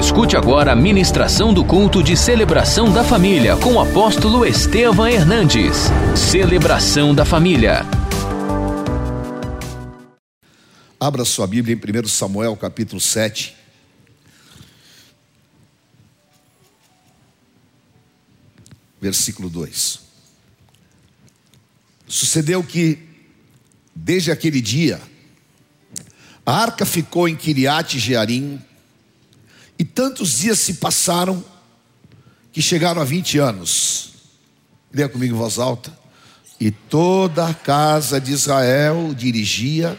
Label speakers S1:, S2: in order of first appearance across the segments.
S1: Escute agora a ministração do culto de celebração da família com o apóstolo Estevam Hernandes. Celebração da família.
S2: Abra sua Bíblia em 1 Samuel capítulo 7. Versículo 2. Sucedeu que, desde aquele dia, a arca ficou em Kiriat Jearim, e tantos dias se passaram que chegaram a 20 anos. Leia comigo em voz alta. E toda a casa de Israel dirigia.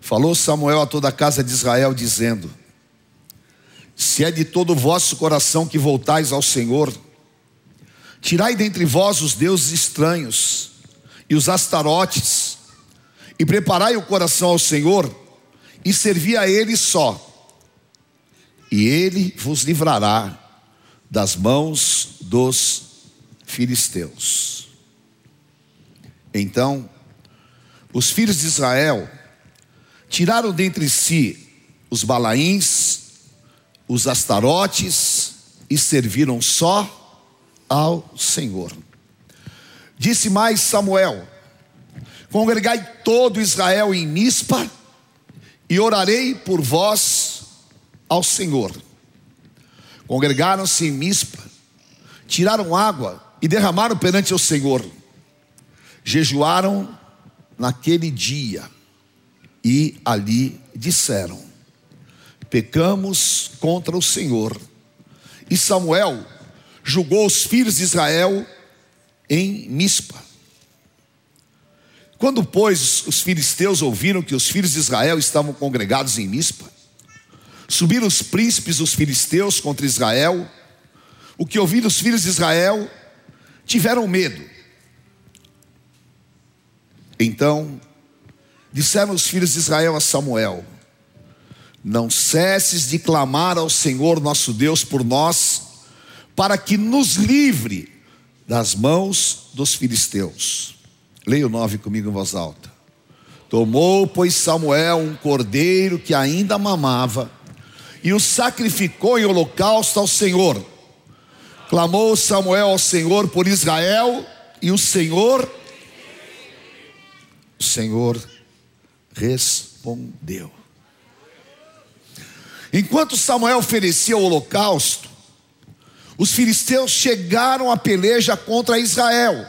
S2: Falou Samuel a toda a casa de Israel, dizendo: Se é de todo o vosso coração que voltais ao Senhor, tirai dentre vós os deuses estranhos e os astarotes, e preparai o coração ao Senhor, e servi a Ele só, e Ele vos livrará das mãos dos filisteus. Então, os filhos de Israel tiraram dentre si os balaíns, os astarotes e serviram só ao Senhor. Disse mais Samuel: Congregai todo Israel em Mispa e orarei por vós ao Senhor. Congregaram-se em Mispa, tiraram água e derramaram perante o Senhor. Jejuaram naquele dia e ali disseram: Pecamos contra o Senhor. E Samuel julgou os filhos de Israel em Mispa. Quando, pois, os filisteus ouviram que os filhos de Israel estavam congregados em Mispa, subiram os príncipes dos filisteus contra Israel. O que ouviram os filhos de Israel tiveram medo. Então, disseram os filhos de Israel a Samuel: Não cesses de clamar ao Senhor nosso Deus por nós, para que nos livre das mãos dos filisteus. Leia o 9 comigo em voz alta. Tomou, pois, Samuel um cordeiro que ainda mamava e o sacrificou em holocausto ao Senhor. Clamou Samuel ao Senhor por Israel e o Senhor, o Senhor respondeu. Enquanto Samuel oferecia o holocausto, os filisteus chegaram à peleja contra Israel.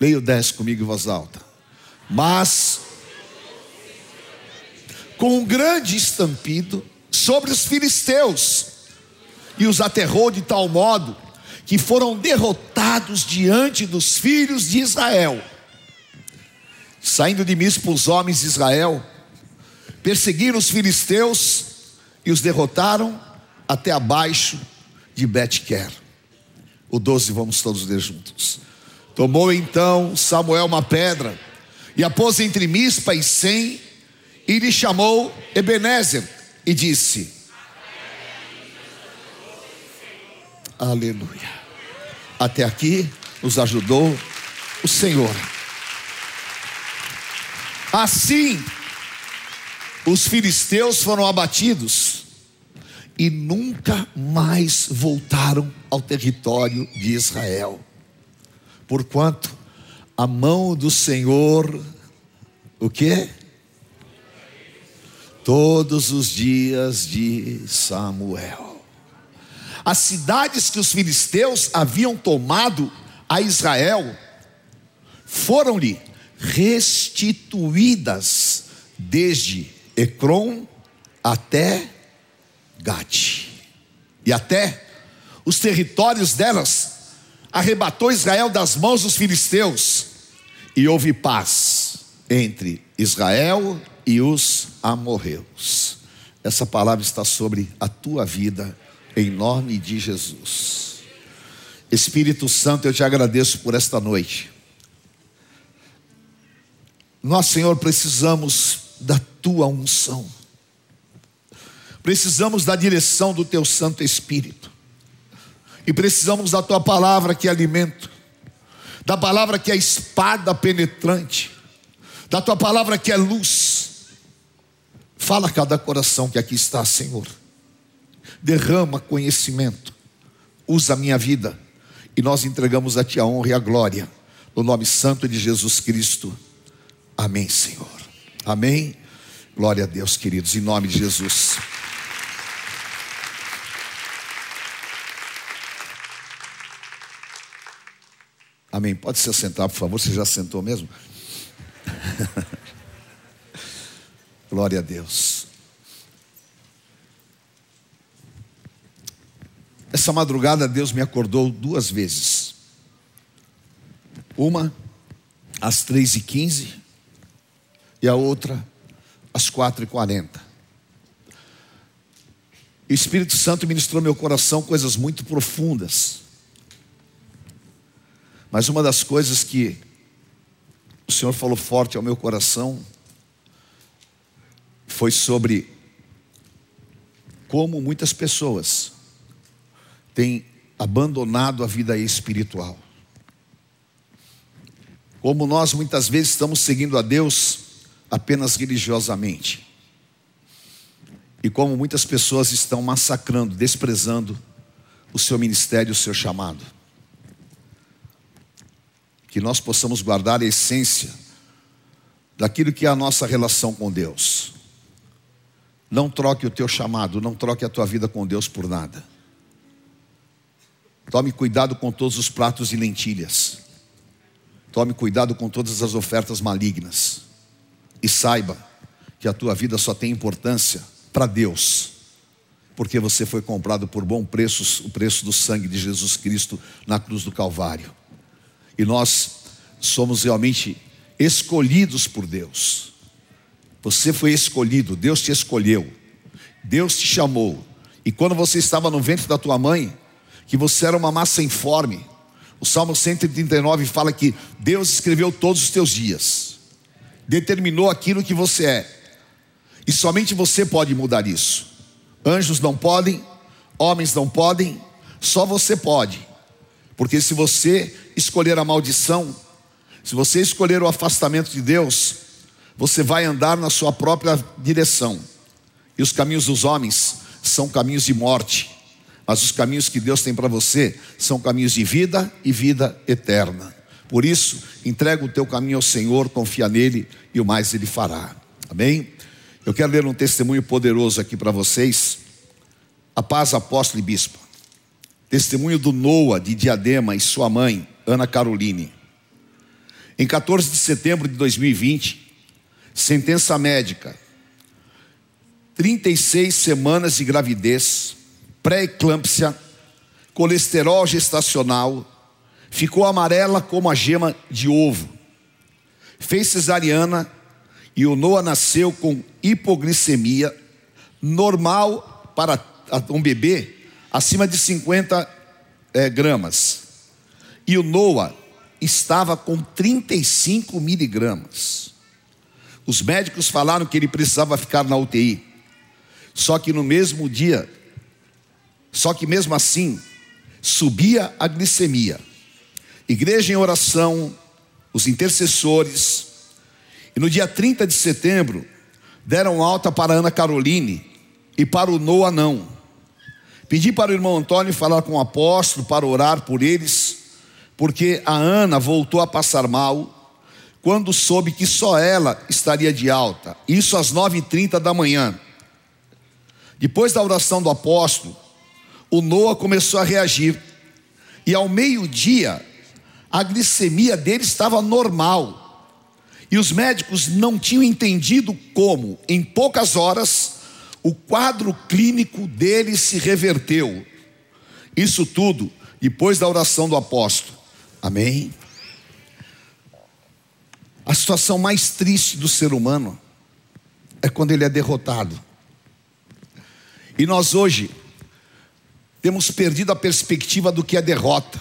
S2: Leia o 10 comigo em voz alta. Mas, com um grande estampido sobre os filisteus, e os aterrou de tal modo que foram derrotados diante dos filhos de Israel. Saindo de Mispa, os homens de Israel perseguiram os filisteus e os derrotaram até abaixo de Betquer. O 12, vamos todos ler juntos. Tomou então Samuel uma pedra e a pôs entre Mispa e Sem e lhe chamou Ebenezer e disse: Aleluia. Até aqui nos ajudou o Senhor. Assim, os filisteus foram abatidos e nunca mais voltaram ao território de Israel porquanto a mão do Senhor, o que? Todos os dias de Samuel. As cidades que os filisteus haviam tomado a Israel foram-lhe restituídas desde Ecrom até Gate. E até os territórios delas arrebatou Israel das mãos dos filisteus e houve paz entre Israel e os amorreus. Essa palavra está sobre a tua vida, em nome de Jesus. Espírito Santo, eu te agradeço por esta noite. Nós, Senhor, precisamos da tua unção, precisamos da direção do teu Santo Espírito. E precisamos da tua palavra que é alimento, da palavra que é espada penetrante, da tua palavra que é luz. Fala a cada coração que aqui está, Senhor. Derrama conhecimento. Usa a minha vida. E nós entregamos a Ti a honra e a glória. No nome santo de Jesus Cristo. Amém, Senhor. Amém. Glória a Deus, queridos, em nome de Jesus. Amém. Pode se assentar, por favor. Você já sentou mesmo? Glória a Deus. Essa madrugada Deus me acordou duas vezes. Uma às três e quinze e a outra às quatro e quarenta. O Espírito Santo ministrou meu coração coisas muito profundas. Mas uma das coisas que o Senhor falou forte ao meu coração foi sobre como muitas pessoas têm abandonado a vida espiritual. Como nós muitas vezes estamos seguindo a Deus apenas religiosamente. E como muitas pessoas estão massacrando, desprezando o seu ministério, o seu chamado que nós possamos guardar a essência daquilo que é a nossa relação com Deus. Não troque o teu chamado, não troque a tua vida com Deus por nada. Tome cuidado com todos os pratos e lentilhas. Tome cuidado com todas as ofertas malignas. E saiba que a tua vida só tem importância para Deus, porque você foi comprado por bom preço, o preço do sangue de Jesus Cristo na cruz do Calvário. E nós somos realmente escolhidos por Deus. Você foi escolhido, Deus te escolheu, Deus te chamou. E quando você estava no ventre da tua mãe, que você era uma massa informe, o Salmo 139 fala que Deus escreveu todos os teus dias, determinou aquilo que você é, e somente você pode mudar isso. Anjos não podem, homens não podem, só você pode, porque se você escolher a maldição, se você escolher o afastamento de Deus, você vai andar na sua própria direção. E os caminhos dos homens são caminhos de morte, mas os caminhos que Deus tem para você são caminhos de vida e vida eterna. Por isso, entrega o teu caminho ao Senhor, confia nele e o mais ele fará. Amém? Eu quero ler um testemunho poderoso aqui para vocês. A paz, apóstolo e bispo. Testemunho do Noah de Diadema e sua mãe, Ana Caroline. Em 14 de setembro de 2020, sentença médica: 36 semanas de gravidez, pré-eclâmpsia, colesterol gestacional, ficou amarela como a gema de ovo. Fez cesariana e o Noah nasceu com hipoglicemia normal para um bebê acima de 50 é, gramas. E o Noah estava com 35 miligramas. Os médicos falaram que ele precisava ficar na UTI. Só que no mesmo dia, só que mesmo assim, subia a glicemia. Igreja em oração, os intercessores. E no dia 30 de setembro, deram alta para Ana Caroline e para o Noah não. Pedi para o irmão Antônio falar com o apóstolo para orar por eles porque a Ana voltou a passar mal quando soube que só ela estaria de alta, isso às 9h30 da manhã. Depois da oração do apóstolo, o Noah começou a reagir, e ao meio-dia, a glicemia dele estava normal, e os médicos não tinham entendido como, em poucas horas, o quadro clínico dele se reverteu. Isso tudo depois da oração do apóstolo. Amém? A situação mais triste do ser humano é quando ele é derrotado. E nós hoje temos perdido a perspectiva do que é derrota.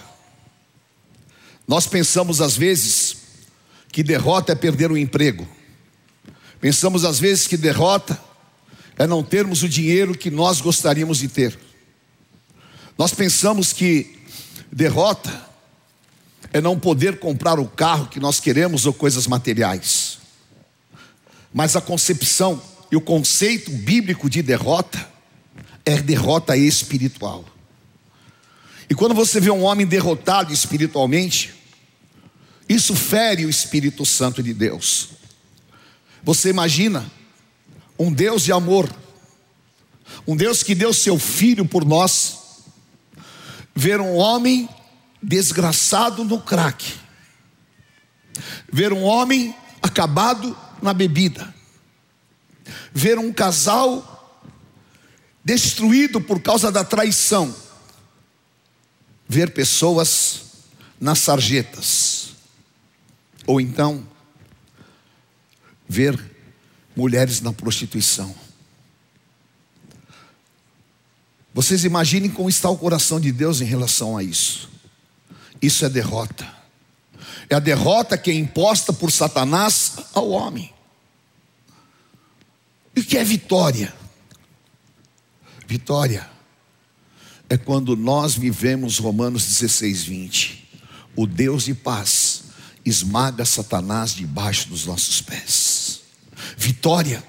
S2: Nós pensamos às vezes que derrota é perder o emprego. Pensamos às vezes que derrota é não termos o dinheiro que nós gostaríamos de ter. Nós pensamos que derrota é não poder comprar o carro que nós queremos ou coisas materiais. Mas a concepção e o conceito bíblico de derrota é derrota espiritual. E quando você vê um homem derrotado espiritualmente, isso fere o Espírito Santo de Deus. Você imagina um Deus de amor, um Deus que deu seu filho por nós, ver um homem desgraçado no crack, ver um homem acabado na bebida, ver um casal destruído por causa da traição, ver pessoas nas sarjetas, ou então ver mulheres na prostituição. Vocês imaginem como está o coração de Deus em relação a isso. Isso é derrota. É a derrota que é imposta por Satanás ao homem. E o que é vitória? Vitória é quando nós vivemos Romanos 16, 20. O Deus de paz esmaga Satanás debaixo dos nossos pés. Vitória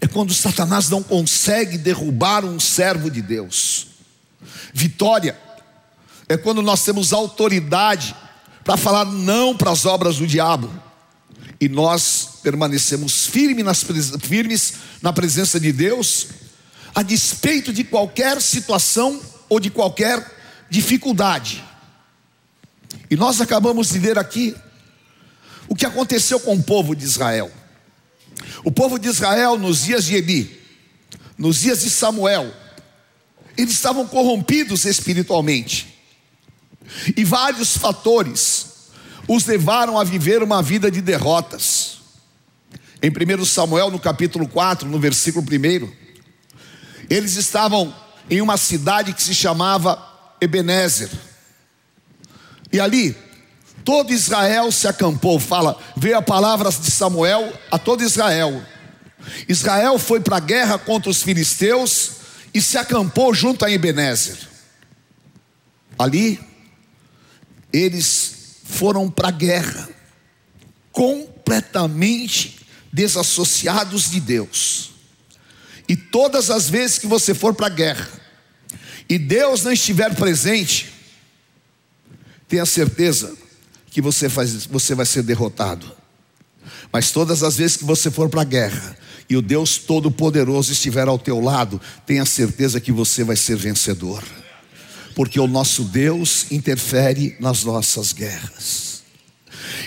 S2: é quando Satanás não consegue derrubar um servo de Deus. Vitória é quando nós temos autoridade para falar não para as obras do diabo e nós permanecemos firmes, nas, firmes na presença de Deus, a despeito de qualquer situação ou de qualquer dificuldade. E nós acabamos de ver aqui o que aconteceu com o povo de Israel. O povo de Israel, nos dias de Eli, nos dias de Samuel, eles estavam corrompidos espiritualmente. E vários fatores os levaram a viver uma vida de derrotas. Em 1 Samuel, no capítulo 4, no versículo 1, eles estavam em uma cidade que se chamava Ebenezer. E ali, todo Israel se acampou. Fala, veio a palavra de Samuel a todo Israel. Israel foi para a guerra contra os filisteus e se acampou junto a Ebenezer. Ali, eles foram para a guerra, completamente desassociados de Deus. E todas as vezes que você for para a guerra e Deus não estiver presente, tenha certeza que você, faz, você vai ser derrotado. Mas todas as vezes que você for para a guerra e o Deus Todo-Poderoso estiver ao teu lado, tenha certeza que você vai ser vencedor porque o nosso Deus interfere nas nossas guerras.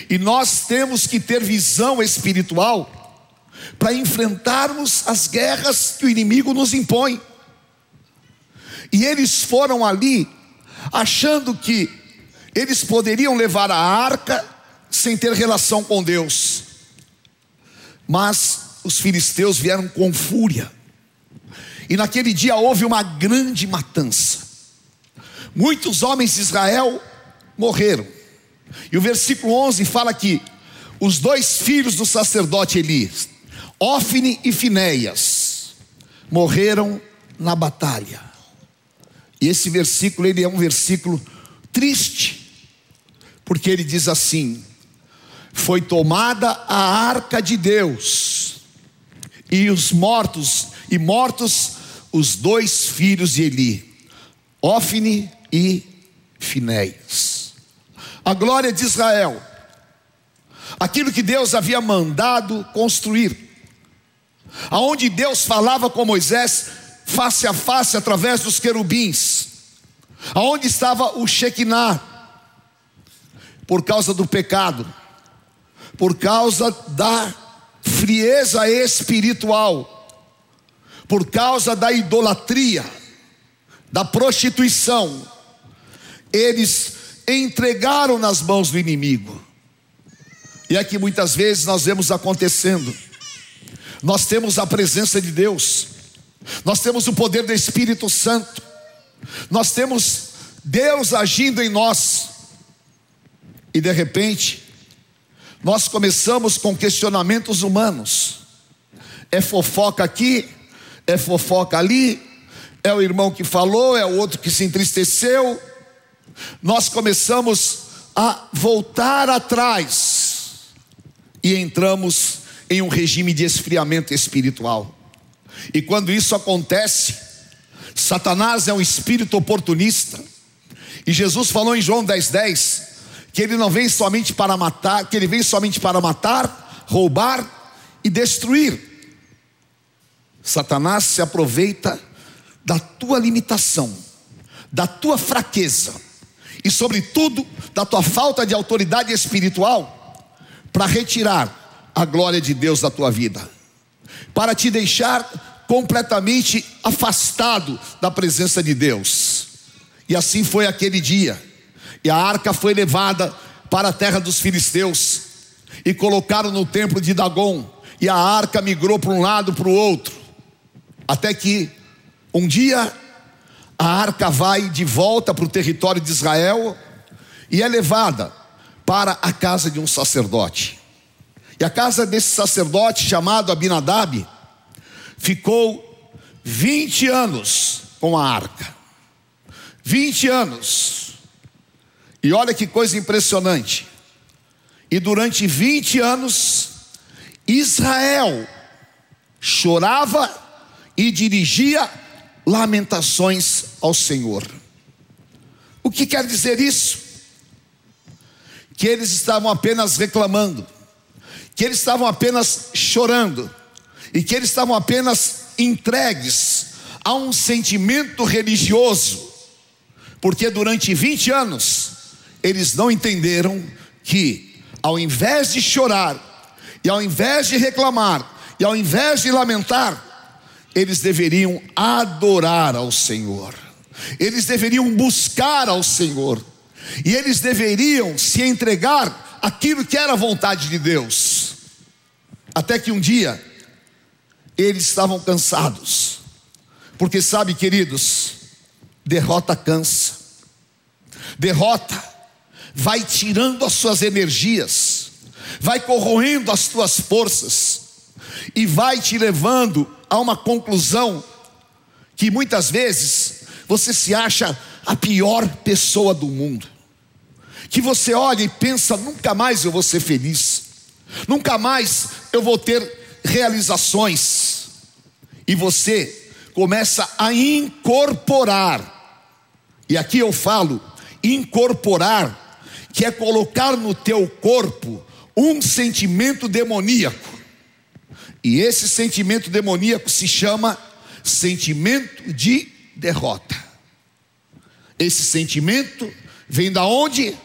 S2: E nós temos que ter visão espiritual para enfrentarmos as guerras que o inimigo nos impõe. E eles foram ali achando que eles poderiam levar a arca sem ter relação com Deus. Mas os filisteus vieram com fúria. E naquele dia houve uma grande matança. Muitos homens de Israel morreram. E o versículo 11 fala que os dois filhos do sacerdote Eli, Ofne e Finéias, morreram na batalha. E esse versículo ele é um versículo triste, porque ele diz assim: Foi tomada a arca de Deus, e os mortos, e mortos os dois filhos de Eli, Ofne e Finéias. A glória de Israel, aquilo que Deus havia mandado construir, aonde Deus falava com Moisés face a face através dos querubins, aonde estava o Shekinah, por causa do pecado, por causa da frieza espiritual, por causa da idolatria, da prostituição, eles entregaram nas mãos do inimigo. E é que muitas vezes nós vemos acontecendo. Nós temos a presença de Deus, nós temos o poder do Espírito Santo, nós temos Deus agindo em nós, e de repente, nós começamos com questionamentos humanos. É fofoca aqui, é fofoca ali, é o irmão que falou, é o outro que se entristeceu, nós começamos a voltar atrás e entramos em um regime de esfriamento espiritual. E quando isso acontece, Satanás é um espírito oportunista. E Jesus falou em João 10,10 10, que ele não vem somente para matar, que ele vem somente para matar, roubar e destruir. Satanás se aproveita da tua limitação, da tua fraqueza e, sobretudo, da tua falta de autoridade espiritual para retirar a glória de Deus da tua vida, para te deixar completamente afastado da presença de Deus. E assim foi aquele dia. E a arca foi levada para a terra dos filisteus e colocaram no templo de Dagon. E a arca migrou para um lado para o outro, até que um dia a arca vai de volta para o território de Israel e é levada para a casa de um sacerdote. E a casa desse sacerdote chamado Abinadab ficou 20 anos com a arca. 20 anos. E olha que coisa impressionante. E durante 20 anos, Israel chorava e dirigia lamentações ao Senhor. O que quer dizer isso? Que eles estavam apenas reclamando, que eles estavam apenas chorando, e que eles estavam apenas entregues a um sentimento religioso, porque durante 20 anos eles não entenderam que, ao invés de chorar, e ao invés de reclamar, e ao invés de lamentar, eles deveriam adorar ao Senhor, eles deveriam buscar ao Senhor, e eles deveriam se entregar aquilo que era a vontade de Deus. Até que um dia, eles estavam cansados, porque sabe, queridos, derrota cansa, derrota vai tirando as suas energias, vai corroendo as tuas forças, e vai te levando a uma conclusão que muitas vezes você se acha a pior pessoa do mundo. Que você olha e pensa: nunca mais eu vou ser feliz, nunca mais eu vou ter realizações. E você começa a incorporar, e aqui eu falo, incorporar, que é colocar no teu corpo um sentimento demoníaco. E esse sentimento demoníaco se chama sentimento de derrota. Esse sentimento vem da onde?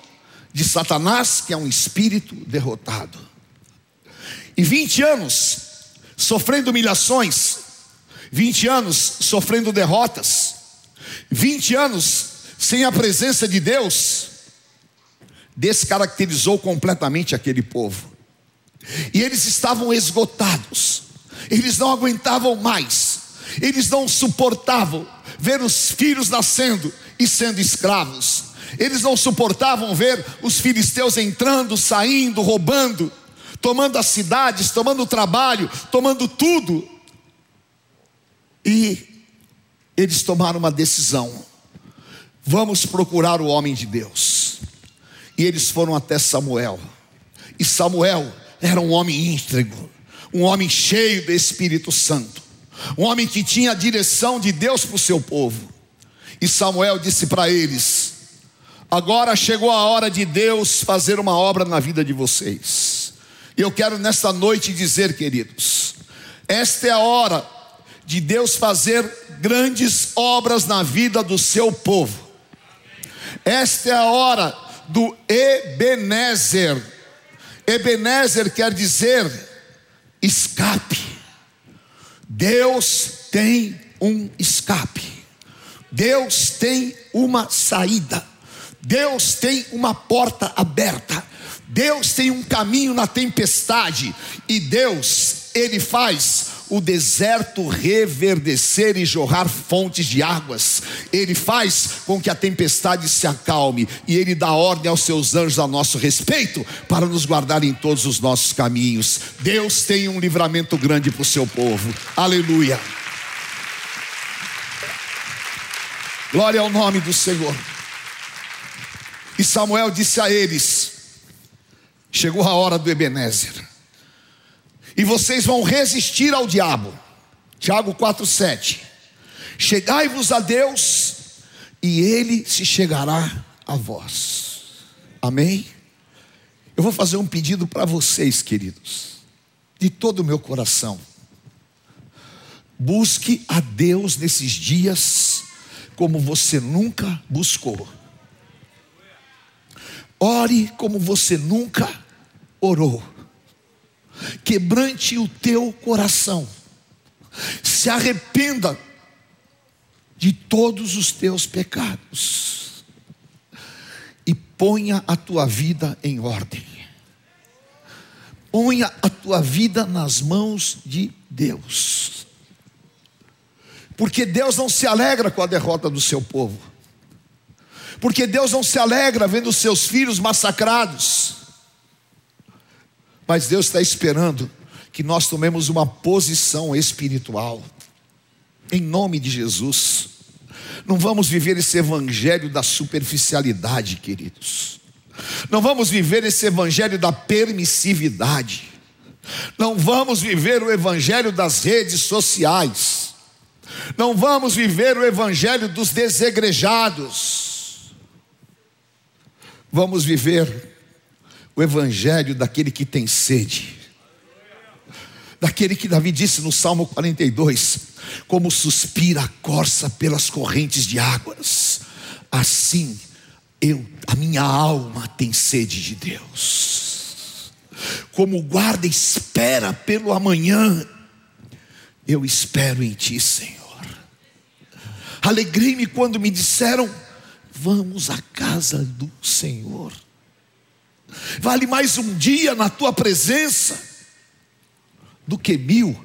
S2: De Satanás, que é um espírito derrotado. E 20 anos sofrendo humilhações, 20 anos sofrendo derrotas, 20 anos sem a presença de Deus, descaracterizou completamente aquele povo. E eles estavam esgotados, eles não aguentavam mais, eles não suportavam ver os filhos nascendo e sendo escravos, eles não suportavam ver os filisteus entrando, saindo, roubando, tomando as cidades, tomando o trabalho, tomando tudo. E eles tomaram uma decisão: vamos procurar o homem de Deus. E eles foram até Samuel, e Samuel era um homem íntegro, um homem cheio do Espírito Santo, um homem que tinha a direção de Deus para o seu povo. E Samuel disse para eles: Agora chegou a hora de Deus fazer uma obra na vida de vocês. E eu quero nesta noite dizer, queridos, esta é a hora de Deus fazer grandes obras na vida do seu povo. Esta é a hora do Ebenezer Ebenezer quer dizer escape. Deus tem um escape. Deus tem uma saída. Deus tem uma porta aberta. Deus tem um caminho na tempestade e Deus, ele faz o deserto reverdecer e jorrar fontes de águas. Ele faz com que a tempestade se acalme e ele dá ordem aos seus anjos a nosso respeito para nos guardar em todos os nossos caminhos. Deus tem um livramento grande para o seu povo. Aleluia. Glória ao nome do Senhor. E Samuel disse a eles: Chegou a hora do Ebenezer. E vocês vão resistir ao diabo. Tiago 4,7. Chegai-vos a Deus, e Ele se chegará a vós. Amém? Eu vou fazer um pedido para vocês, queridos, de todo o meu coração. Busque a Deus nesses dias como você nunca buscou. Ore como você nunca orou. Quebrante o teu coração. Se arrependa de todos os teus pecados. E ponha a tua vida em ordem. Ponha a tua vida nas mãos de Deus. Porque Deus não se alegra com a derrota do seu povo. Porque Deus não se alegra vendo seus filhos massacrados. Mas Deus está esperando que nós tomemos uma posição espiritual. Em nome de Jesus. Não vamos viver esse evangelho da superficialidade, queridos. Não vamos viver esse evangelho da permissividade. Não vamos viver o evangelho das redes sociais. Não vamos viver o evangelho dos desegrejados. Vamos viver o evangelho daquele que tem sede. Daquele que Davi disse no Salmo 42: Como suspira a corça pelas correntes de águas, assim eu, a minha alma tem sede de Deus. Como guarda espera pelo amanhã, eu espero em Ti, Senhor. Alegrei-me quando me disseram: Vamos à casa do Senhor. Vale mais um dia na tua presença do que mil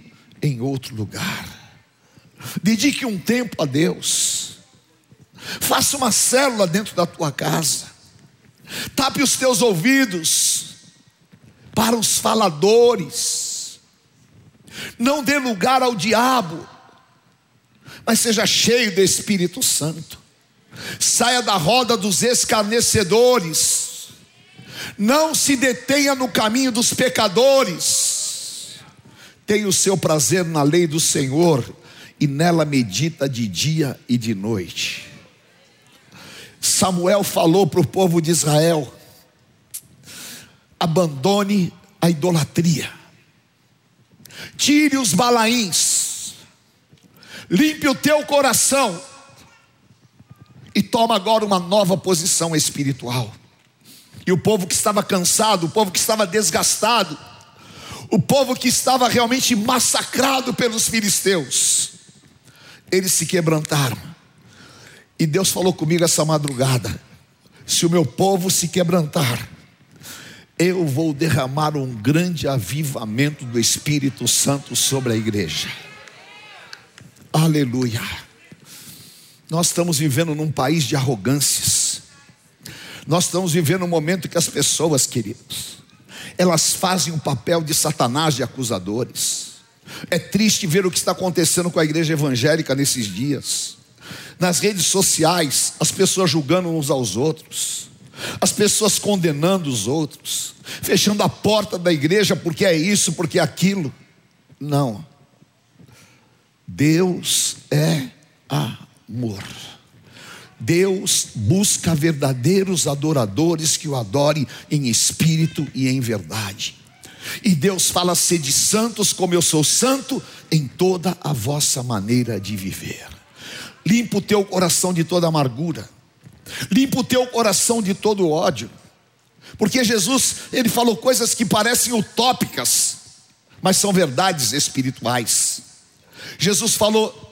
S2: em outro lugar. Dedique um tempo a Deus. Faça uma célula dentro da tua casa. Tape os teus ouvidos para os faladores. Não dê lugar ao diabo, mas seja cheio do Espírito Santo. Saia da roda dos escarnecedores. Não se detenha no caminho dos pecadores. Tenha o seu prazer na lei do Senhor e nela medita de dia e de noite. Samuel falou para o povo de Israel: abandone a idolatria, tire os balaíns, limpe o teu coração e toma agora uma nova posição espiritual. E o povo que estava cansado, o povo que estava desgastado, o povo que estava realmente massacrado pelos filisteus, eles se quebrantaram. E Deus falou comigo essa madrugada: se o meu povo se quebrantar, eu vou derramar um grande avivamento do Espírito Santo sobre a igreja. Aleluia. Nós estamos vivendo num país de arrogâncias. Nós estamos vivendo um momento que as pessoas, queridos, elas fazem o um papel de Satanás de acusadores. É triste ver o que está acontecendo com a igreja evangélica nesses dias. Nas redes sociais, as pessoas julgando uns aos outros, as pessoas condenando os outros, fechando a porta da igreja porque é isso, porque é aquilo. Não. Deus é amor. Deus busca verdadeiros adoradores que o adorem em espírito e em verdade. E Deus fala: sede santos, como eu sou santo, em toda a vossa maneira de viver. Limpa o teu coração de toda amargura, limpa o teu coração de todo ódio, porque Jesus, ele falou coisas que parecem utópicas, mas são verdades espirituais. Jesus falou: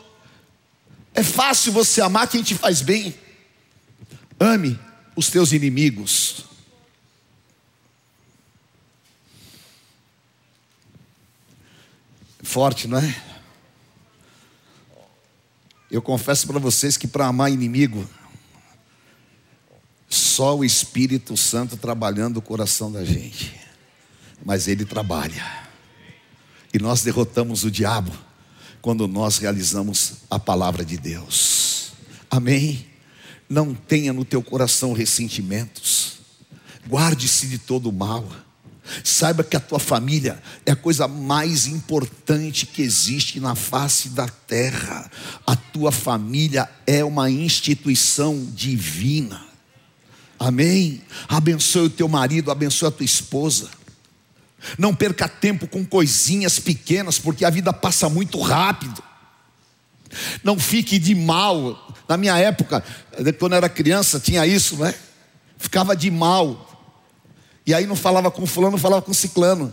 S2: é fácil você amar quem te faz bem. Ame os teus inimigos. Forte, não é? Eu confesso para vocês que para amar inimigo, só o Espírito Santo trabalhando o coração da gente. Mas ele trabalha. E nós derrotamos o diabo quando nós realizamos a palavra de Deus. Amém? Não tenha no teu coração ressentimentos, guarde-se de todo mal, Saiba que a tua família é a coisa mais importante que existe na face da terra. A tua família é uma instituição divina. Amém? Abençoe o teu marido, abençoe a tua esposa. Não perca tempo com coisinhas pequenas, porque a vida passa muito rápido. Não fique de mal. Na minha época, quando eu era criança, tinha isso, né? Ficava de mal. E aí não falava com fulano, falava com ciclano.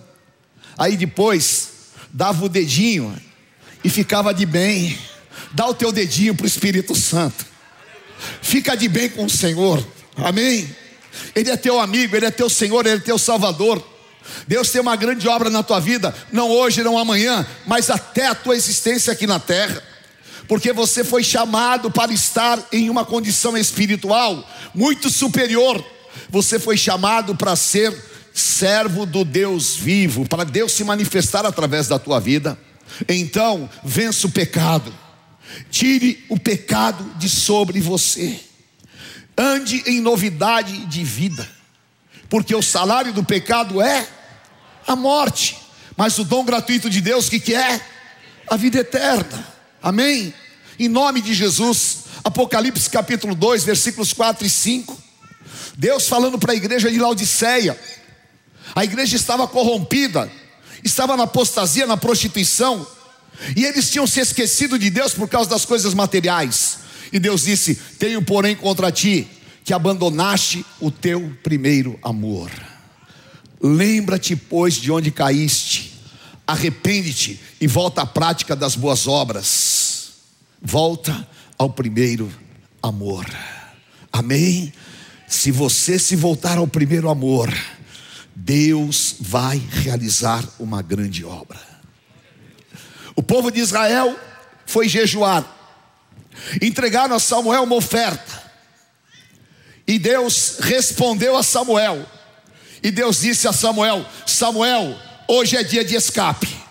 S2: Aí depois, dava o dedinho e ficava de bem. Dá o teu dedinho para o Espírito Santo. Fica de bem com o Senhor. Amém? Ele é teu amigo, ele é teu Senhor, ele é teu Salvador. Deus tem uma grande obra na tua vida, não hoje, não amanhã, mas até a tua existência aqui na terra. Porque você foi chamado para estar em uma condição espiritual muito superior. Você foi chamado para ser servo do Deus vivo, para Deus se manifestar através da tua vida. Então, vença o pecado. Tire o pecado de sobre você. Ande em novidade de vida, porque o salário do pecado é a morte, mas o dom gratuito de Deus, o que, que é? A vida eterna. Amém? Em nome de Jesus, Apocalipse capítulo 2, versículos 4 e 5. Deus falando para a igreja de Laodiceia. A igreja estava corrompida, estava na apostasia, na prostituição, e eles tinham se esquecido de Deus por causa das coisas materiais. E Deus disse: Tenho, porém, contra ti que abandonaste o teu primeiro amor. Lembra-te, pois, de onde caíste, arrepende-te e volta à prática das boas obras. Volta ao primeiro amor. Amém? Se você se voltar ao primeiro amor, Deus vai realizar uma grande obra. O povo de Israel foi jejuar, entregaram a Samuel uma oferta, e Deus respondeu a Samuel, e Deus disse a Samuel: Samuel, hoje é dia de escape.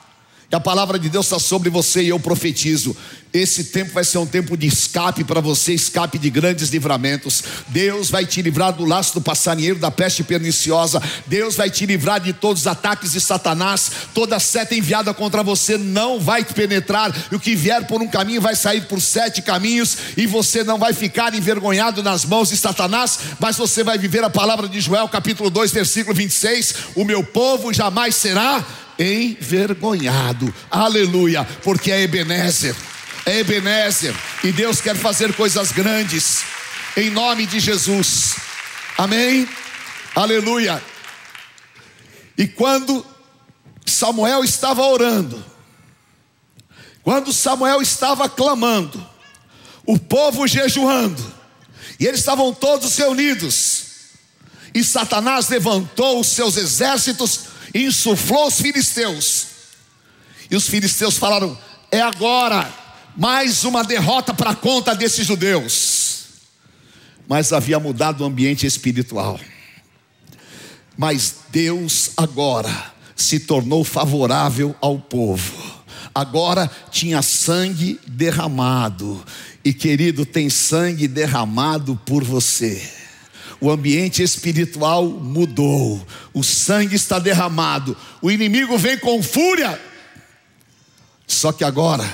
S2: A palavra de Deus está sobre você e eu profetizo. Esse tempo vai ser um tempo de escape para você, escape de grandes livramentos. Deus vai te livrar do laço do passarinheiro, da peste perniciosa. Deus vai te livrar de todos os ataques de Satanás. Toda seta enviada contra você não vai te penetrar. E o que vier por um caminho vai sair por sete caminhos. E você não vai ficar envergonhado nas mãos de Satanás, mas você vai viver a palavra de Joel, capítulo 2, versículo 26. O meu povo jamais será envergonhado. Aleluia, porque é Ebenezer é Ebenezer, e Deus quer fazer coisas grandes, em nome de Jesus, amém? Aleluia. E quando Samuel estava orando, quando Samuel estava clamando, o povo jejuando, e eles estavam todos reunidos, e Satanás levantou os seus exércitos insuflou os filisteus, e os filisteus falaram: É agora mais uma derrota para conta desses judeus. Mas havia mudado o ambiente espiritual. Mas Deus agora se tornou favorável ao povo. Agora tinha sangue derramado. E querido, tem sangue derramado por você. O ambiente espiritual mudou. O sangue está derramado. O inimigo vem com fúria. Só que agora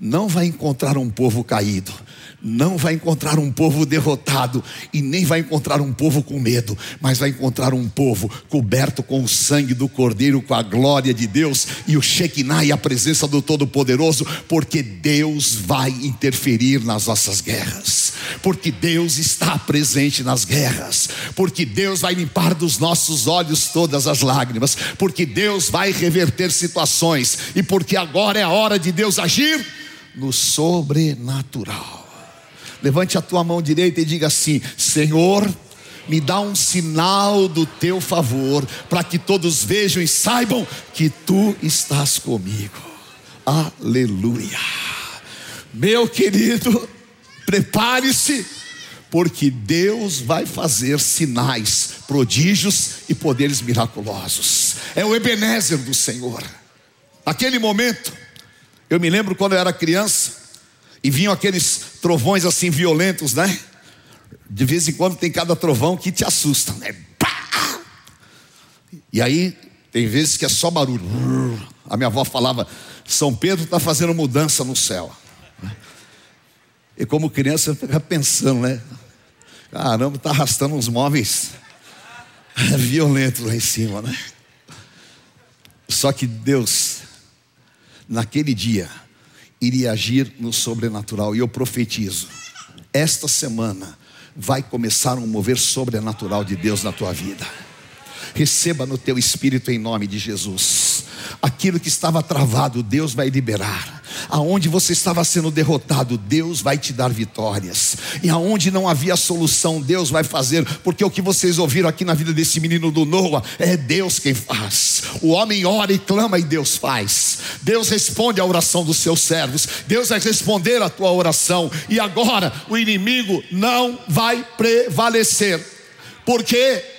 S2: não vai encontrar um povo caído, não vai encontrar um povo derrotado e nem vai encontrar um povo com medo, mas vai encontrar um povo coberto com o sangue do Cordeiro, com a glória de Deus e o Shekinah e a presença do Todo-Poderoso, porque Deus vai interferir nas nossas guerras, porque Deus está presente nas guerras, porque Deus vai limpar dos nossos olhos todas as lágrimas, porque Deus vai reverter situações. E porque agora é a hora de Deus agir no sobrenatural. Levante a tua mão direita e diga assim: Senhor, me dá um sinal do teu favor, para que todos vejam e saibam que tu estás comigo. Aleluia. Meu querido, prepare-se, porque Deus vai fazer sinais, prodígios e poderes miraculosos. É o Ebenezer do Senhor. Naquele momento, eu me lembro quando eu era criança e vinham aqueles trovões assim violentos, né? De vez em quando tem cada trovão que te assusta, né? E aí, tem vezes que é só barulho. A minha avó falava: São Pedro está fazendo mudança no céu. E como criança, eu ficava pensando, né? Caramba, está arrastando uns móveis violentos lá em cima, né? Só que Deus, naquele dia, iria agir no sobrenatural. E eu profetizo: esta semana vai começar um mover sobrenatural de Deus na tua vida. Receba no teu espírito em nome de Jesus. Aquilo que estava travado, Deus vai liberar. Aonde você estava sendo derrotado, Deus vai te dar vitórias. E aonde não havia solução, Deus vai fazer, porque o que vocês ouviram aqui na vida desse menino do Noah é Deus quem faz. O homem ora e clama e Deus faz. Deus responde à oração dos seus servos. Deus vai responder à tua oração. E agora o inimigo não vai prevalecer. Porque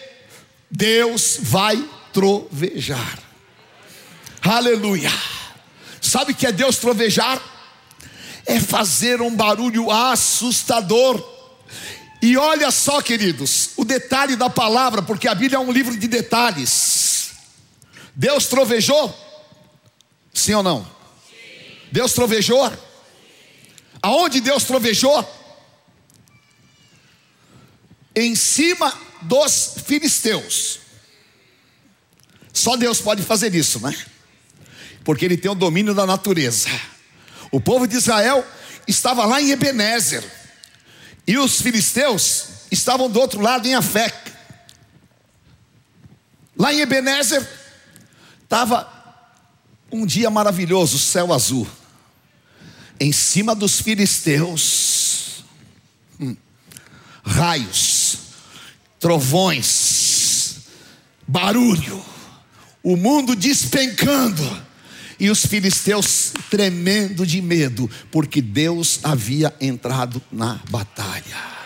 S2: Deus vai trovejar. Aleluia. Sabe o que é Deus trovejar? É fazer um barulho assustador. E olha só, queridos, o detalhe da palavra, porque a Bíblia é um livro de detalhes. Deus trovejou? Sim ou não? Sim. Deus trovejou? Aonde Deus trovejou? Em cima dos filisteus. Só Deus pode fazer isso, né? Porque Ele tem o domínio da natureza. O povo de Israel estava lá em Ebenezer, e os filisteus estavam do outro lado em Afec. Lá em Ebenezer estava um dia maravilhoso, céu azul. Em cima dos filisteus, hum, raios, trovões, barulho, o mundo despencando e os filisteus tremendo de medo, porque Deus havia entrado na batalha.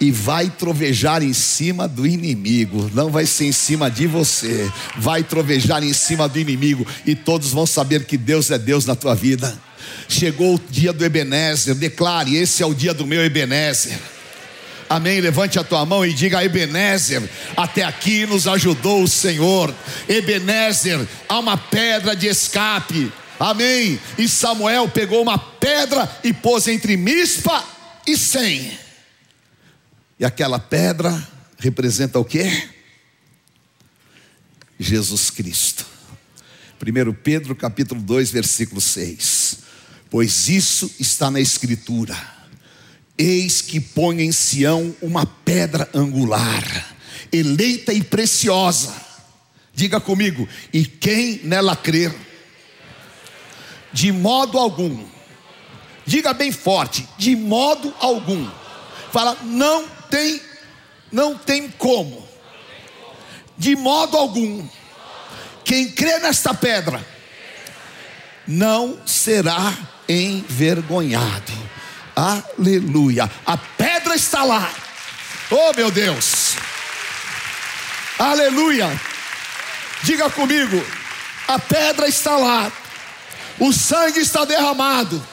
S2: E vai trovejar em cima do inimigo, não vai ser em cima de você, vai trovejar em cima do inimigo, e todos vão saber que Deus é Deus na tua vida. Chegou o dia do Ebenezer, declare: esse é o dia do meu Ebenezer. Amém. Levante a tua mão e diga: Ebenezer, até aqui nos ajudou o Senhor. Ebenezer, há uma pedra de escape. Amém. E Samuel pegou uma pedra e pôs entre Mispa e Sem. E aquela pedra representa o que? Jesus Cristo. 1 Pedro capítulo 2, versículo 6. Pois isso está na Escritura Eis que põe em Sião uma pedra angular, eleita e preciosa. Diga comigo, e quem nela crer, de modo algum, diga bem forte, de modo algum. Fala, não tem, não tem como. De modo algum. Quem crê nesta pedra não será envergonhado. Aleluia. A pedra está lá. Oh, meu Deus. Aleluia. Diga comigo. A pedra está lá. O sangue está derramado.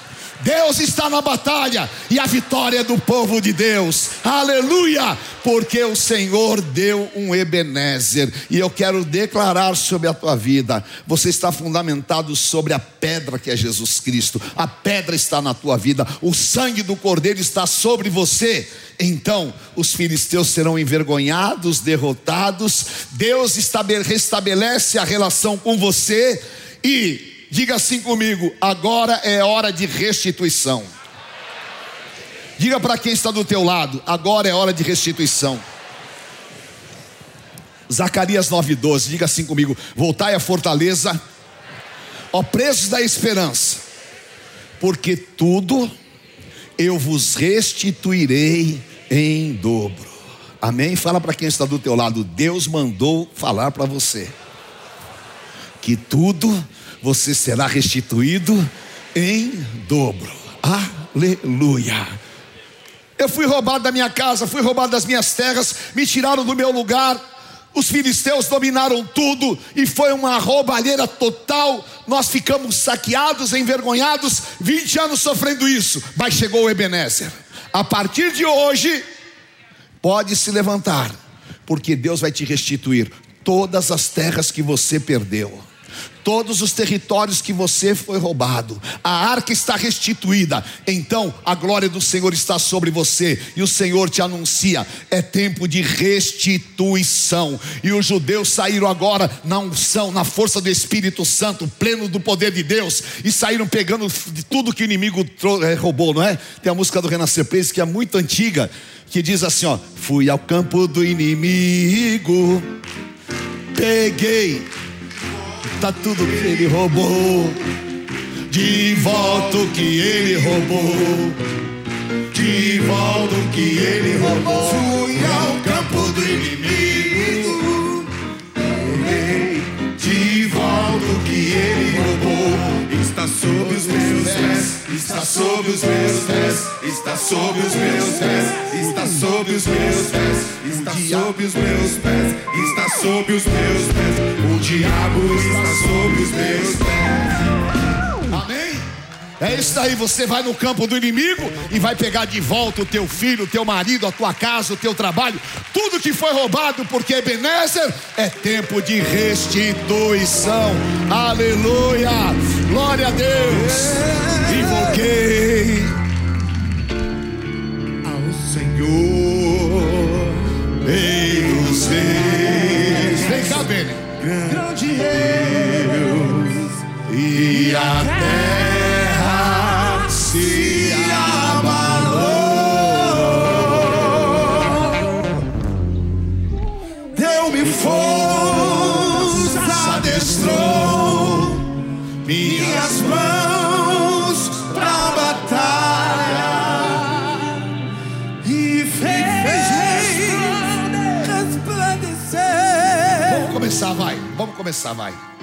S2: Deus está na batalha e a vitória é do povo de Deus. Aleluia! Porque o Senhor deu um Ebenezer e eu quero declarar sobre a tua vida. Você está fundamentado sobre a pedra que é Jesus Cristo. A pedra está na tua vida. O sangue do Cordeiro está sobre você. Então os filisteus serão envergonhados, derrotados. Deus restabelece a relação com você e Diga assim comigo: agora é hora de restituição. Diga para quem está do teu lado: agora é hora de restituição. Zacarias 9,12, diga assim comigo: voltai à fortaleza, ó presos da esperança, porque tudo eu vos restituirei em dobro. Amém? Fala para quem está do teu lado: Deus mandou falar para você que tudo você será restituído em dobro. Aleluia. Eu fui roubado da minha casa, fui roubado das minhas terras, me tiraram do meu lugar. Os filisteus dominaram tudo e foi uma roubalheira total. Nós ficamos saqueados, envergonhados, 20 anos sofrendo isso. Mas chegou o Ebenezer. A partir de hoje, pode se levantar, porque Deus vai te restituir todas as terras que você perdeu todos os territórios que você foi roubado, a arca está restituída, então a glória do Senhor está sobre você, e o Senhor te anuncia: é tempo de restituição. E os judeus saíram agora na unção, na força do Espírito Santo, pleno do poder de Deus, e saíram pegando de tudo que o inimigo eh, roubou, não é? Tem a música do Renascer Pace que é muito antiga, que diz assim: ó, fui ao campo do inimigo, peguei Tá tudo que ele roubou. De volta o que ele roubou. De volta o que ele roubou. Fui ao campo do inimigo. De volta o que ele roubou. Está sob os meus pés. Está sob os meus pés. Está sob os meus pés. Está sob os meus pés. Está sob os meus pés. Está sob os meus pés. O diabo está sob os meus pés. É isso aí, você vai no campo do inimigo e vai pegar de volta o teu filho, o teu marido, a tua casa, o teu trabalho, tudo que foi roubado, porque Ebenezer é tempo de restituição. Aleluia! Glória a Deus! Invoquei ao Senhor, Ei reis. Vem cá, Bene. Grande Deus e a Começar, vai.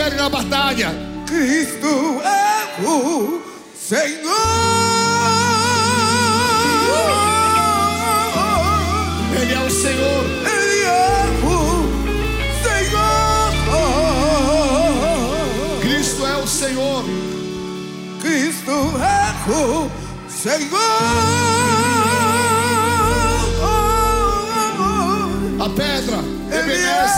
S2: Interfere na batalha.
S3: Cristo é o Senhor.
S2: Ele é o Senhor.
S3: Ele é o Senhor.
S2: Cristo é o Senhor.
S3: Cristo é o Senhor.
S2: A pedra.
S3: Ele é o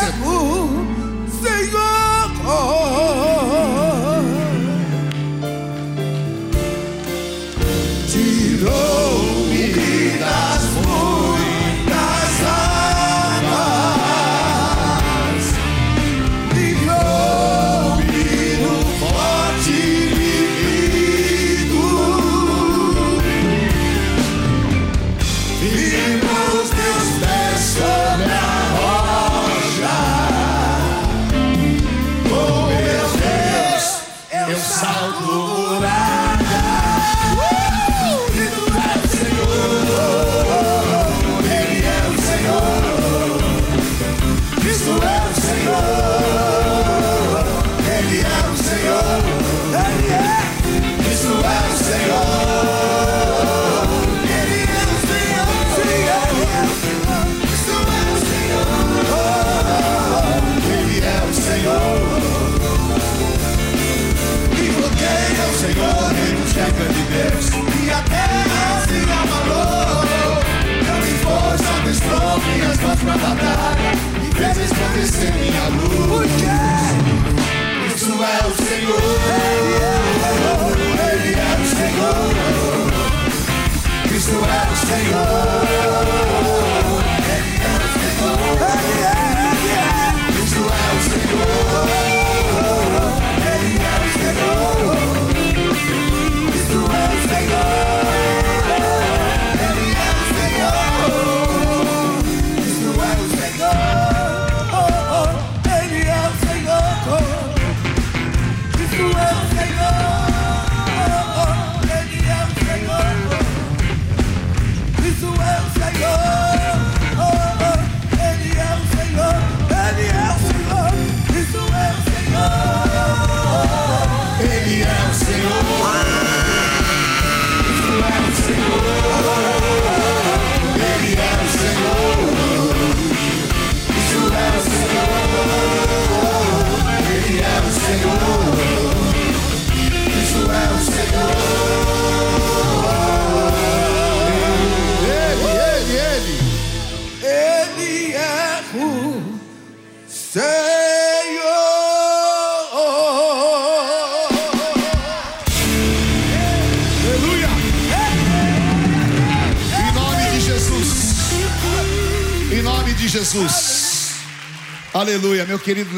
S2: destiny.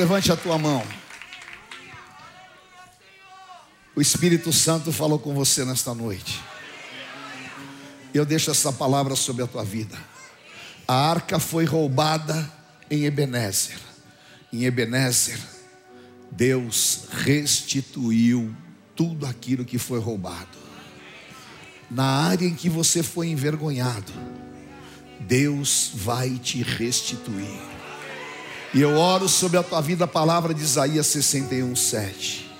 S2: Levante a tua mão. O Espírito Santo falou com você nesta noite. Eu deixo essa palavra sobre a tua vida. A arca foi roubada em Ebenezer. Em Ebenezer, Deus restituiu tudo aquilo que foi roubado. Na área em que você foi envergonhado, Deus vai te restituir. E eu oro sobre a tua vida a palavra de Isaías 61, 7.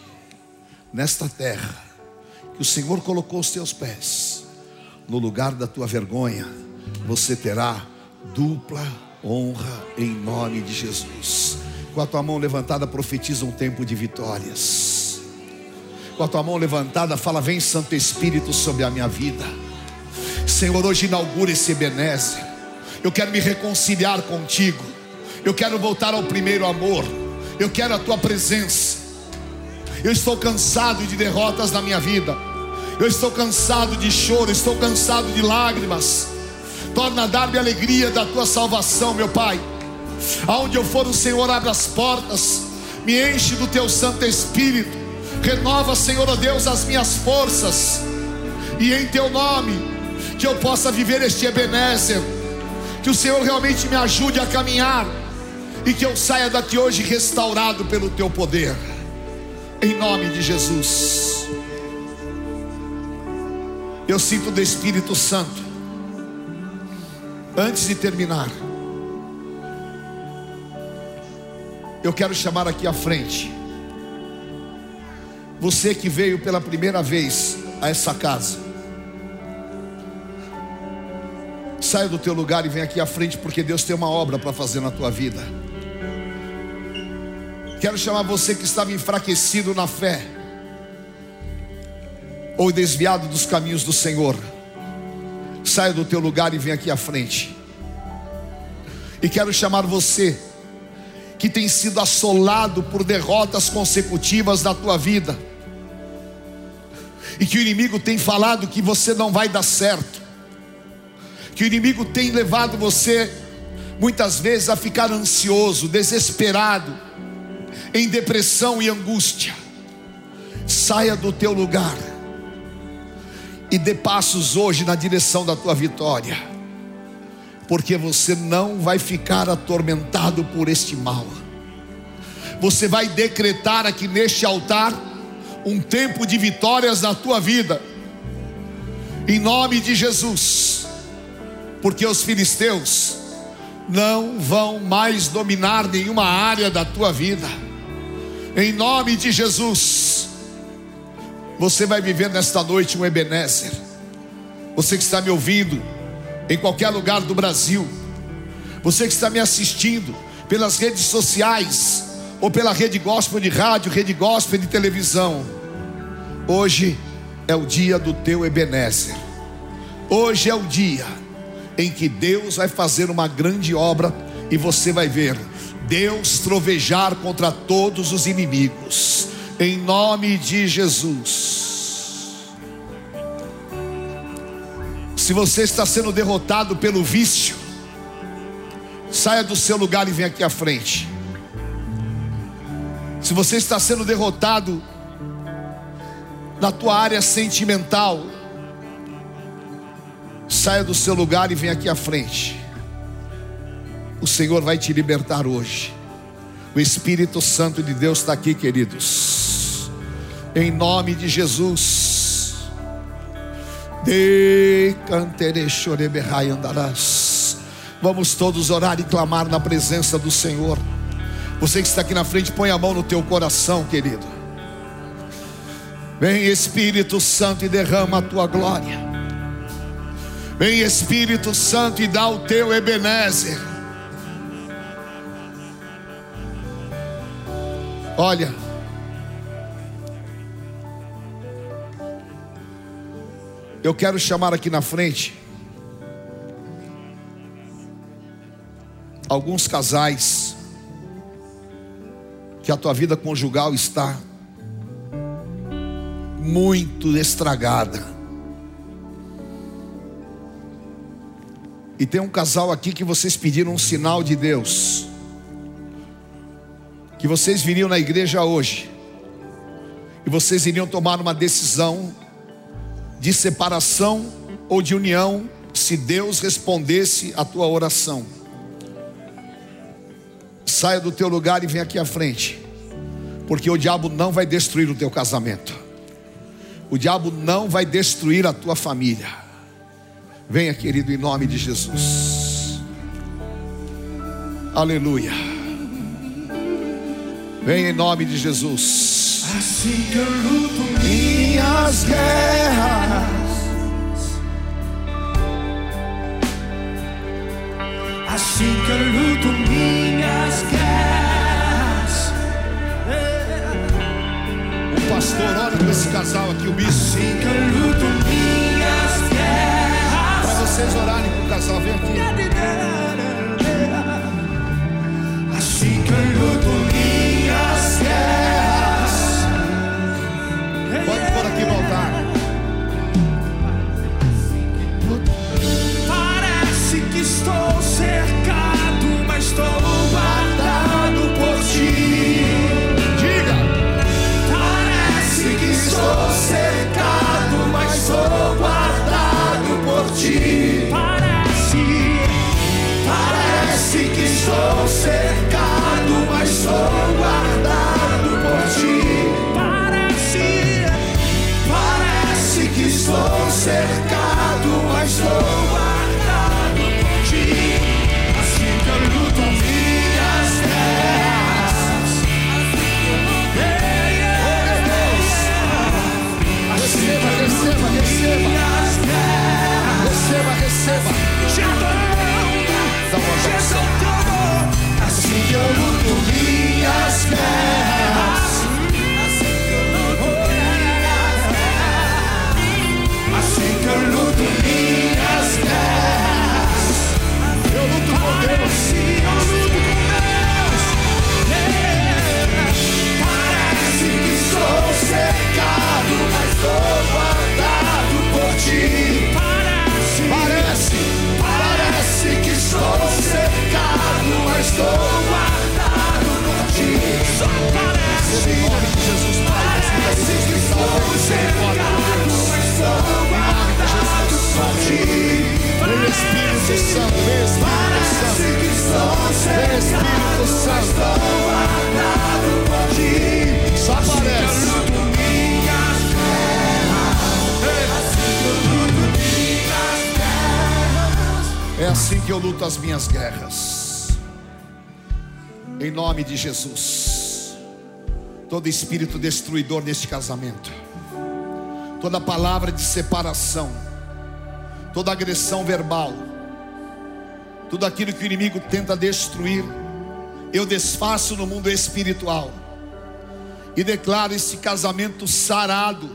S2: Nesta terra, que o Senhor colocou os teus pés, no lugar da tua vergonha, você terá dupla honra em nome de Jesus. Com a tua mão levantada, profetiza um tempo de vitórias. Com a tua mão levantada, fala: Vem Santo Espírito sobre a minha vida. Senhor, hoje inaugura esse Ebenezer. Eu quero me reconciliar contigo. Eu quero voltar ao primeiro amor. Eu quero a tua presença. Eu estou cansado de derrotas na minha vida. Eu estou cansado de choro, estou cansado de lágrimas. Torna a dar-me alegria da tua salvação, meu Pai. Aonde eu for, o Senhor abre as portas, me enche do teu Santo Espírito. Renova, Senhor, oh Deus, as minhas forças. E em teu nome, que eu possa viver este Ebenezer que o Senhor realmente me ajude a caminhar e que eu saia daqui hoje restaurado pelo teu poder, em nome de Jesus. Eu sinto do Espírito Santo, antes de terminar, eu quero chamar aqui à frente, você que veio pela primeira vez a essa casa, Saia do teu lugar e vem aqui à frente, porque Deus tem uma obra para fazer na tua vida. Quero chamar você que estava enfraquecido na fé, ou desviado dos caminhos do Senhor. Saia do teu lugar e vem aqui à frente. E quero chamar você que tem sido assolado por derrotas consecutivas na tua vida, e que o inimigo tem falado que você não vai dar certo que o inimigo tem levado você muitas vezes a ficar ansioso, desesperado, em depressão e angústia. Saia do teu lugar e dê passos hoje na direção da tua vitória, porque você não vai ficar atormentado por este mal. Você vai decretar aqui neste altar um tempo de vitórias na tua vida, em nome de Jesus porque os filisteus não vão mais dominar nenhuma área da tua vida. Em nome de Jesus, você vai viver nesta noite um Ebenezer. Você que está me ouvindo em qualquer lugar do Brasil, você que está me assistindo pelas redes sociais ou pela rede gospel de rádio, rede gospel de televisão. Hoje é o dia do teu Ebenezer. Hoje é o dia em que Deus vai fazer uma grande obra e você vai ver Deus trovejar contra todos os inimigos, em nome de Jesus. Se você está sendo derrotado pelo vício, saia do seu lugar e venha aqui à frente. Se você está sendo derrotado na tua área sentimental, Saia do seu lugar e venha aqui à frente. O Senhor vai te libertar hoje. O Espírito Santo de Deus está aqui, queridos. Em nome de Jesus. De. Vamos todos orar e clamar na presença do Senhor. Você que está aqui na frente, põe a mão no teu coração, querido. Vem Espírito Santo e derrama a tua glória. Vem Espírito Santo e dá o teu Ebenezer. Olha, eu quero chamar aqui na frente alguns casais que a tua vida conjugal está muito estragada. E tem um casal aqui que vocês pediram um sinal de Deus. Que vocês viriam na igreja hoje. E vocês iriam tomar uma decisão de separação ou de união, se Deus respondesse a tua oração. Saia do teu lugar e vem aqui à frente, porque o diabo não vai destruir o teu casamento, o diabo não vai destruir a tua família. Venha, querido, em nome de Jesus. Aleluia. Venha em nome de Jesus.
S3: Assim que eu luto minhas guerras. Assim que eu luto minhas guerras.
S2: O pastor, olha com esse casal aqui, o bispo.
S3: Assim que eu luto minhas.
S2: Para vocês orarem com o casal, vem aqui.
S3: Parece
S2: Santo.
S3: que estou cercado,
S2: Espírito Santo.
S3: estou guerras. Assim que eu luto minhas guerras.
S2: É assim que eu luto as minhas guerras. Em nome de Jesus. Todo espírito destruidor neste casamento. Toda palavra de separação. Toda agressão verbal. Tudo aquilo que o inimigo tenta destruir. Eu desfaço no mundo espiritual. E declaro esse casamento sarado.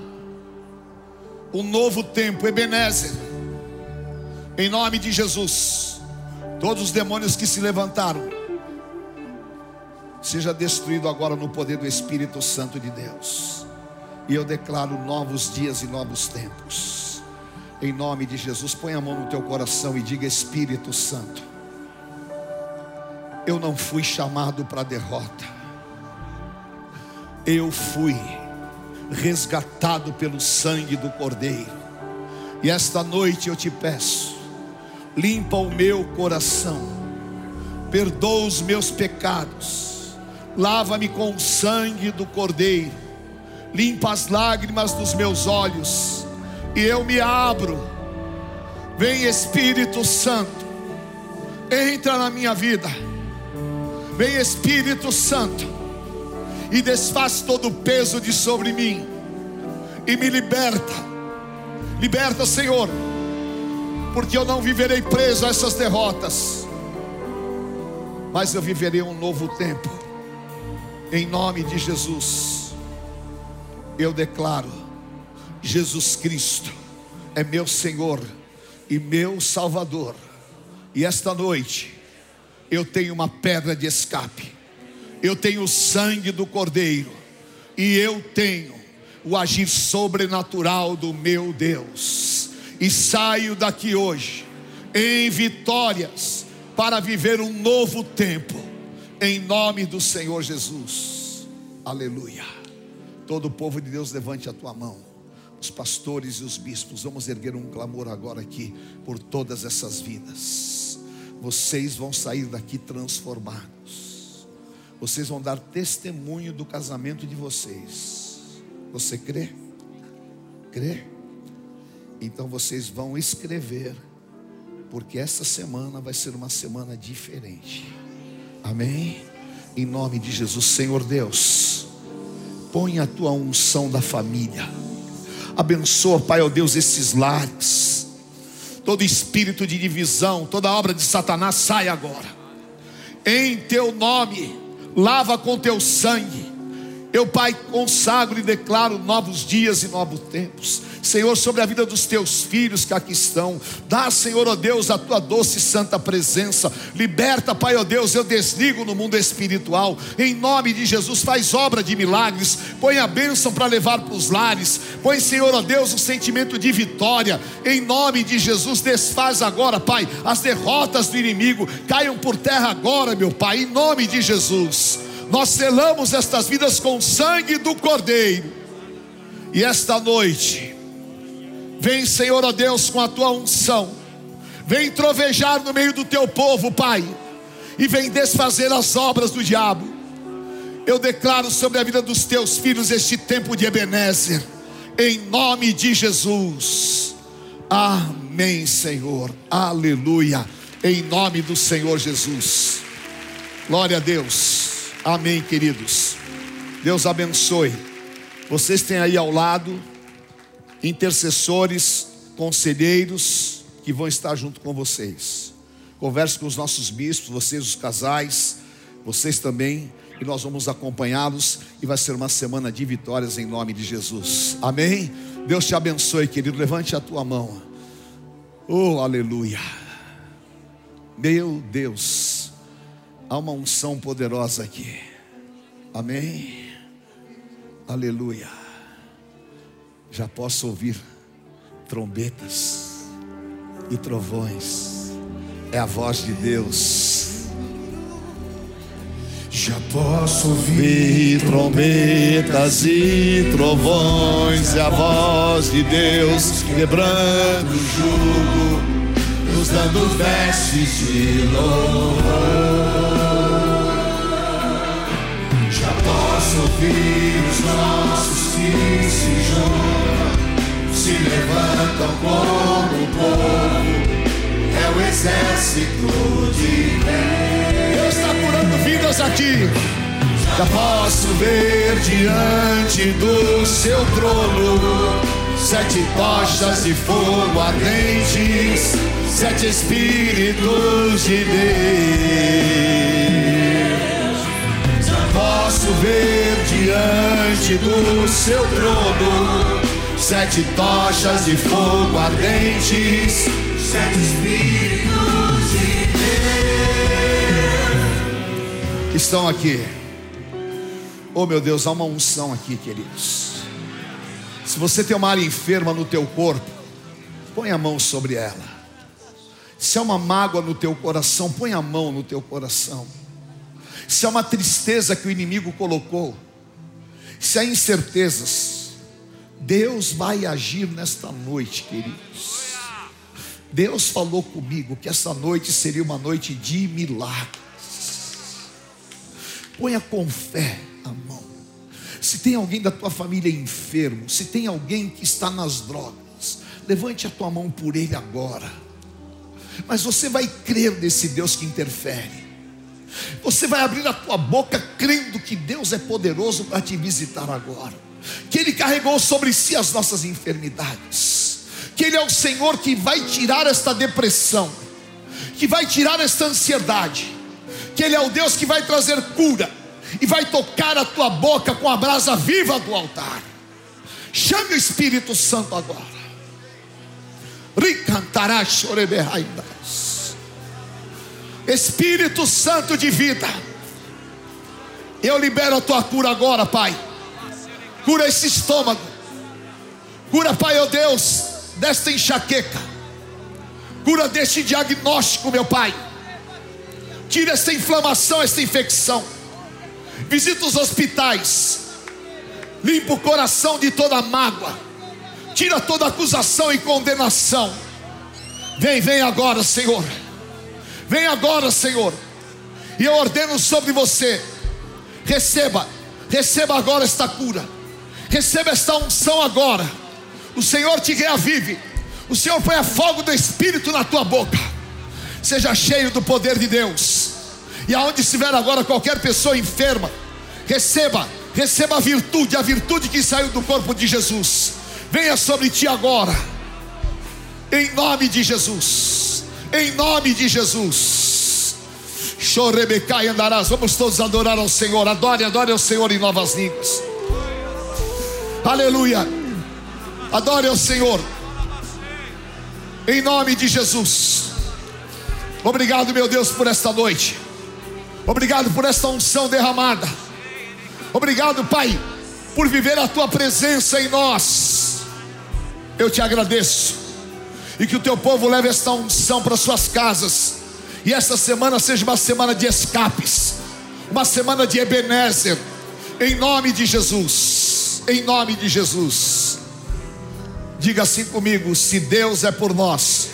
S2: Um novo tempo, Ebenezer. Em nome de Jesus, todos os demônios que se levantaram, seja destruído agora no poder do Espírito Santo de Deus. E eu declaro novos dias e novos tempos. Em nome de Jesus, põe a mão no teu coração e diga: Espírito Santo, eu não fui chamado para derrota. Eu fui resgatado pelo sangue do Cordeiro. E esta noite eu te peço, limpa o meu coração, perdoa os meus pecados, lava-me com o sangue do Cordeiro, limpa as lágrimas dos meus olhos, e eu me abro. Vem Espírito Santo, entra na minha vida. Vem Espírito Santo e desfaz todo o peso de sobre mim e me liberta. Liberta, Senhor, porque eu não viverei preso a essas derrotas, mas eu viverei um novo tempo. Em nome de Jesus, eu declaro: Jesus Cristo é meu Senhor e meu Salvador. E esta noite eu tenho uma pedra de escape. Eu tenho o sangue do Cordeiro e eu tenho o agir sobrenatural do meu Deus. E saio daqui hoje em vitórias para viver um novo tempo, em nome do Senhor Jesus. Aleluia. Todo o povo de Deus, levante a tua mão. Os pastores e os bispos, vamos erguer um clamor agora aqui por todas essas vidas. Vocês vão sair daqui transformados. Vocês vão dar testemunho do casamento de vocês. Você crê? Crê? Então vocês vão escrever, porque essa semana vai ser uma semana diferente. Amém? Em nome de Jesus, Senhor Deus, põe a tua unção da família. Abençoa, Pai, ó Deus, esses lares. Todo espírito de divisão, toda obra de Satanás sai agora. Em teu nome, lava com teu sangue. Eu, Pai, consagro e declaro novos dias e novos tempos. Senhor, sobre a vida dos teus filhos que aqui estão. Dá, Senhor, ó Deus, a tua doce e santa presença. Liberta, Pai, ó Deus, eu desligo no mundo espiritual. Em nome de Jesus, faz obra de milagres. Põe a bênção para levar para os lares. Põe, Senhor, ó Deus, o sentimento de vitória. Em nome de Jesus, desfaz agora, Pai, as derrotas do inimigo. Caiam por terra agora, meu Pai, em nome de Jesus. Nós selamos estas vidas com o sangue do Cordeiro. E esta noite, Vem, Senhor, ó Deus, com a tua unção. Vem trovejar no meio do teu povo, Pai. E vem desfazer as obras do diabo. Eu declaro sobre a vida dos teus filhos este tempo de Ebenezer. Em nome de Jesus. Amém, Senhor. Aleluia. Em nome do Senhor Jesus. Glória a Deus. Amém, queridos. Deus abençoe. Vocês têm aí ao lado intercessores, conselheiros que vão estar junto com vocês. Converse com os nossos bispos, vocês, os casais, vocês também, e nós vamos acompanhá-los. E vai ser uma semana de vitórias em nome de Jesus. Amém? Deus te abençoe, querido. Levante a tua mão. Oh, aleluia. Meu Deus, há uma unção poderosa aqui. Amém? Aleluia já posso ouvir trombetas e trovões. É a voz de Deus.
S3: Já posso ouvir trombetas e trovões, é a voz de Deus quebrando o jugo, nos dando vestes de louvor. Ouvir os nossos que se juntam, se levantam como povo, é o exército de Deus.
S2: Deus está curando vidas aqui.
S3: Já posso ver diante do seu trono sete tochas de fogo ardentes, sete espíritos de Deus. Posso ver diante do seu trono sete tochas de fogo ardentes, sete espíritos de Deus.
S2: que estão aqui. Oh meu Deus, há uma unção aqui, queridos. Se você tem uma área enferma no teu corpo, põe a mão sobre ela. Se há uma mágoa no teu coração, põe a mão no teu coração. Se há uma tristeza que o inimigo colocou, se há incertezas, Deus vai agir nesta noite, queridos. Deus falou comigo que essa noite seria uma noite de milagres. Ponha com fé a mão. Se tem alguém da tua família enfermo, se tem alguém que está nas drogas, levante a tua mão por ele agora. Mas você vai crer nesse Deus que interfere. Você vai abrir a tua boca crendo que Deus é poderoso para te visitar agora. Que Ele carregou sobre si as nossas enfermidades. Que Ele é o Senhor que vai tirar esta depressão, que vai tirar esta ansiedade. Que Ele é o Deus que vai trazer cura e vai tocar a tua boca com a brasa viva do altar. Chame o Espírito Santo agora. Ricantará choreberraidas. Espírito Santo de vida. Eu libero a tua cura agora, Pai. Cura esse estômago. Cura, Pai, ó oh Deus, desta enxaqueca. Cura deste diagnóstico, meu Pai. Tira esta inflamação, esta infecção. Visita os hospitais. Limpa o coração de toda mágoa. Tira toda acusação e condenação. Vem, vem agora, Senhor. Vem agora, Senhor. E eu ordeno sobre você. Receba, receba agora esta cura. Receba esta unção agora. O Senhor te reavive. O Senhor põe a fogo do Espírito na tua boca. Seja cheio do poder de Deus. E aonde estiver agora qualquer pessoa enferma, receba, receba a virtude, a virtude que saiu do corpo de Jesus. Venha sobre ti agora. Em nome de Jesus. Em nome de Jesus. Chorebecai andarás. Vamos todos adorar ao Senhor. Adore, adore ao Senhor em novas línguas. Aleluia. Adore ao Senhor. Em nome de Jesus. Obrigado, meu Deus, por esta noite. Obrigado por esta unção derramada. Obrigado, Pai, por viver a tua presença em nós. Eu te agradeço. E que o teu povo leve esta unção para suas casas. E esta semana seja uma semana de escapes. Uma semana de Ebenezer. Em nome de Jesus. Em nome de Jesus. Diga assim comigo: se Deus é por nós,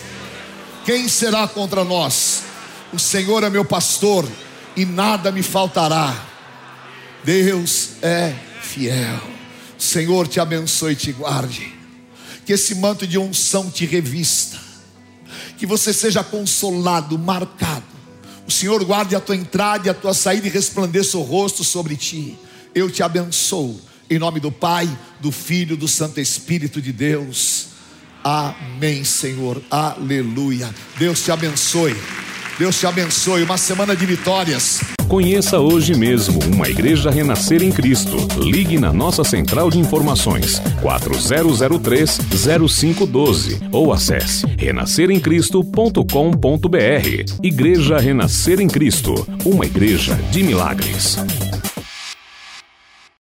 S2: quem será contra nós? O Senhor é meu pastor e nada me faltará. Deus é fiel. O Senhor te abençoe e te guarde. Que esse manto de unção te revista. Que você seja consolado, marcado. O Senhor guarde a tua entrada e a tua saída e resplandeça o rosto sobre ti. Eu te abençoo. Em nome do Pai, do Filho, do Santo Espírito de Deus. Amém, Senhor. Aleluia. Deus te abençoe. Deus te abençoe. Uma semana de vitórias.
S4: Conheça hoje mesmo uma igreja renascer em Cristo. Ligue na nossa central de informações 4003-0512 ou acesse renasceremcristo.com.br. Igreja Renascer em Cristo, uma igreja de milagres.